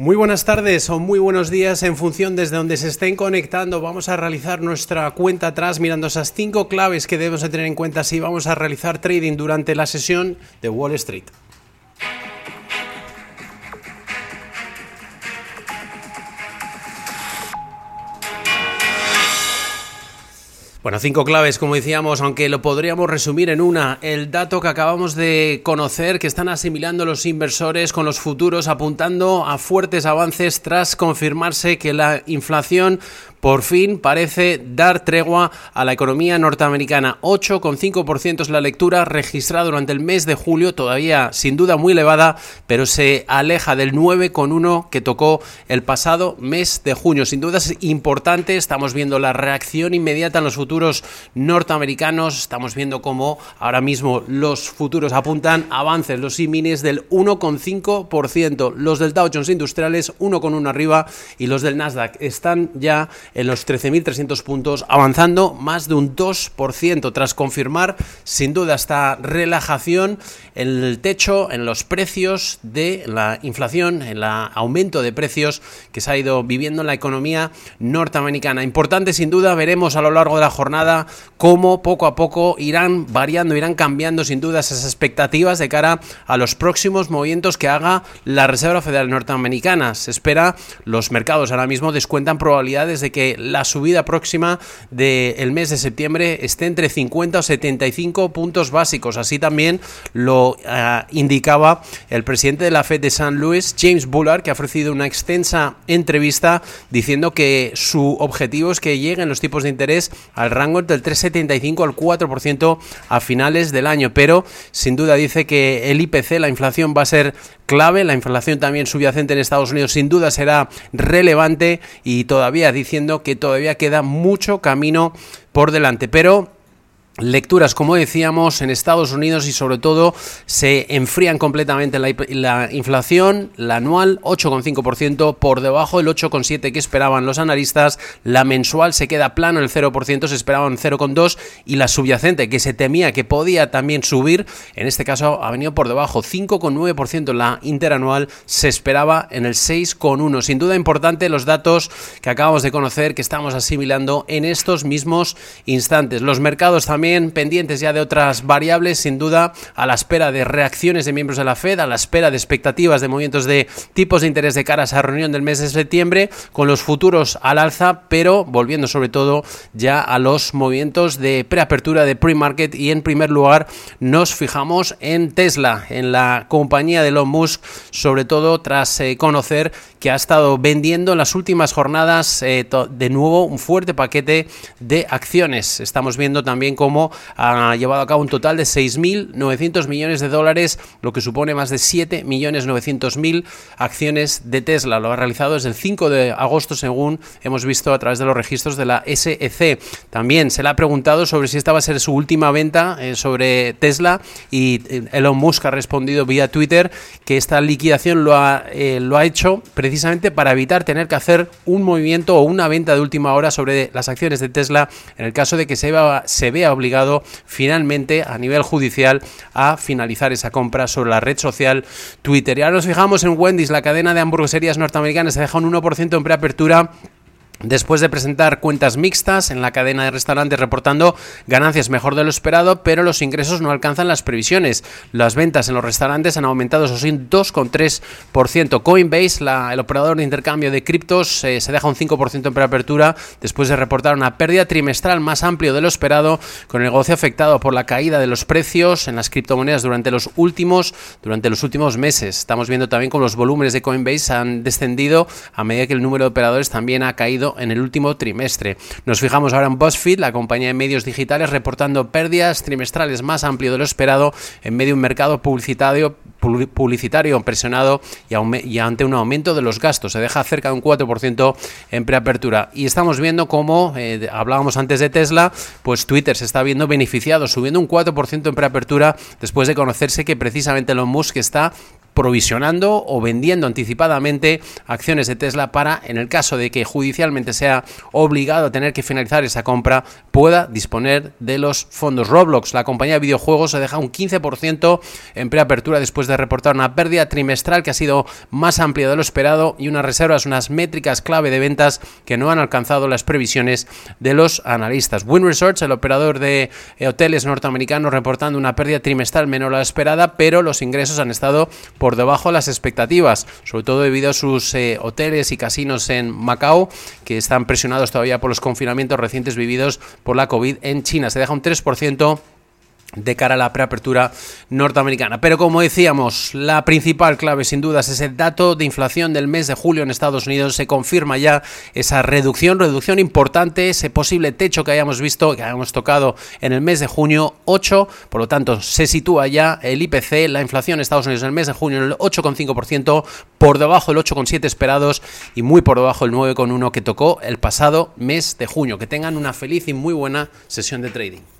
Muy buenas tardes o muy buenos días en función desde donde se estén conectando. Vamos a realizar nuestra cuenta atrás mirando esas cinco claves que debemos de tener en cuenta si vamos a realizar trading durante la sesión de Wall Street. Bueno, cinco claves, como decíamos, aunque lo podríamos resumir en una. El dato que acabamos de conocer, que están asimilando los inversores con los futuros, apuntando a fuertes avances tras confirmarse que la inflación por fin parece dar tregua a la economía norteamericana. 8,5% es la lectura registrada durante el mes de julio, todavía sin duda muy elevada, pero se aleja del 9,1% que tocó el pasado mes de junio. Sin duda es importante, estamos viendo la reacción inmediata en los futuros norteamericanos, estamos viendo cómo ahora mismo los futuros apuntan avances, los símiles del 1,5%, los del Dow Jones Industriales 1,1 arriba y los del Nasdaq están ya en los 13.300 puntos, avanzando más de un 2% tras confirmar sin duda esta relajación en el techo, en los precios de la inflación, en el aumento de precios que se ha ido viviendo en la economía norteamericana. Importante sin duda, veremos a lo largo de la jornada cómo poco a poco irán variando, irán cambiando sin duda esas expectativas de cara a los próximos movimientos que haga la Reserva Federal Norteamericana. Se espera, los mercados ahora mismo descuentan probabilidades de que la subida próxima del mes de septiembre esté entre 50 o 75 puntos básicos. Así también lo eh, indicaba el presidente de la Fed de San Luis, James Bullard, que ha ofrecido una extensa entrevista diciendo que su objetivo es que lleguen los tipos de interés al rango del 3,75 al 4% a finales del año. Pero sin duda dice que el IPC, la inflación, va a ser clave. La inflación también subyacente en Estados Unidos sin duda será relevante y todavía diciendo que todavía queda mucho camino por delante. Pero lecturas, como decíamos, en Estados Unidos y sobre todo se enfrían completamente la, inflación, la anual 8,5% por debajo del 8,7% que esperaban los analistas, la mensual se queda plano el 0%, se esperaban 0,2% y la subyacente que se temía que podía también subir, en este caso ha venido por debajo 5,9%, la interanual se esperaba en el 6,1%. Sin duda importante los datos que acabamos de conocer que estamos asimilando en estos mismos instantes. Los mercados también pendientes ya de otras variables, sin duda, a la espera de reacciones de miembros de la Fed, a la espera de expectativas de movimientos de tipos de interés de cara a esa reunión del mes de septiembre, con los futuros al alza, pero volviendo sobre todo ya a los movimientos de preapertura de pre-market y en primer lugar nos fijamos en Tesla, en la compañía de Elon Musk, sobre todo tras eh, conocer que ha estado vendiendo en las últimas jornadas eh, de nuevo un fuerte paquete de acciones. Estamos viendo también cómo ha llevado a cabo un total de 6.900 millones de dólares, lo que supone más de 7.900.000 acciones de Tesla. Lo ha realizado desde el 5 de agosto, según hemos visto a través de los registros de la SEC. También se le ha preguntado sobre si esta va a ser su última venta eh, sobre Tesla y eh, Elon Musk ha respondido vía Twitter que esta liquidación lo ha, eh, lo ha hecho precisamente para evitar tener que hacer un movimiento o una venta de última hora sobre las acciones de Tesla en el caso de que se, se vea obligado finalmente a nivel judicial a finalizar esa compra sobre la red social Twitter. Y ahora nos fijamos en Wendy's, la cadena de hamburgueserías norteamericanas, se deja un 1% en preapertura Después de presentar cuentas mixtas en la cadena de restaurantes reportando ganancias mejor de lo esperado, pero los ingresos no alcanzan las previsiones. Las ventas en los restaurantes han aumentado, eso sí, 2,3%. Coinbase, el operador de intercambio de criptos, eh, se deja un 5% en preapertura después de reportar una pérdida trimestral más amplio de lo esperado, con el negocio afectado por la caída de los precios en las criptomonedas durante los últimos, durante los últimos meses. Estamos viendo también cómo los volúmenes de Coinbase han descendido a medida que el número de operadores también ha caído en el último trimestre. Nos fijamos ahora en BuzzFeed, la compañía de medios digitales, reportando pérdidas trimestrales más amplio de lo esperado en medio de un mercado publicitario, presionado y, ante un aumento de los gastos. Se deja cerca de un 4% en preapertura. Y estamos viendo cómo, eh, hablábamos antes de Tesla, pues Twitter se está viendo beneficiado, subiendo un 4% en preapertura después de conocerse que precisamente Elon Musk está provisionando o vendiendo anticipadamente acciones de Tesla para, en el caso de que judicialmente sea obligado a tener que finalizar esa compra, pueda disponer de los fondos. Roblox, la compañía de videojuegos, se deja un 15% en preapertura después de reportar una pérdida trimestral que ha sido más amplia de lo esperado y unas reservas, unas métricas clave de ventas que no han alcanzado las previsiones de los analistas. Win Research, el operador de eh, hoteles norteamericanos, reportando una pérdida trimestral menor a la esperada, pero los ingresos han estado por debajo de las expectativas, sobre todo debido a sus eh, hoteles y casinos en Macao, que están presionados todavía por los confinamientos recientes vividos por la COVID en China. Se deja un 3% de cara a la preapertura norteamericana. Pero como decíamos, la principal clave sin dudas es el dato de inflación del mes de julio en Estados Unidos. Se confirma ya esa reducción, reducción importante, ese posible techo que hayamos visto, que hayamos tocado en el mes de junio, 8, por lo tanto se sitúa ya el IPC, la inflación en Estados Unidos en el mes de junio en el 8,5%, por debajo del 8,7 esperados y muy por debajo del 9,1 que tocó el pasado mes de junio. Que tengan una feliz y muy buena sesión de trading.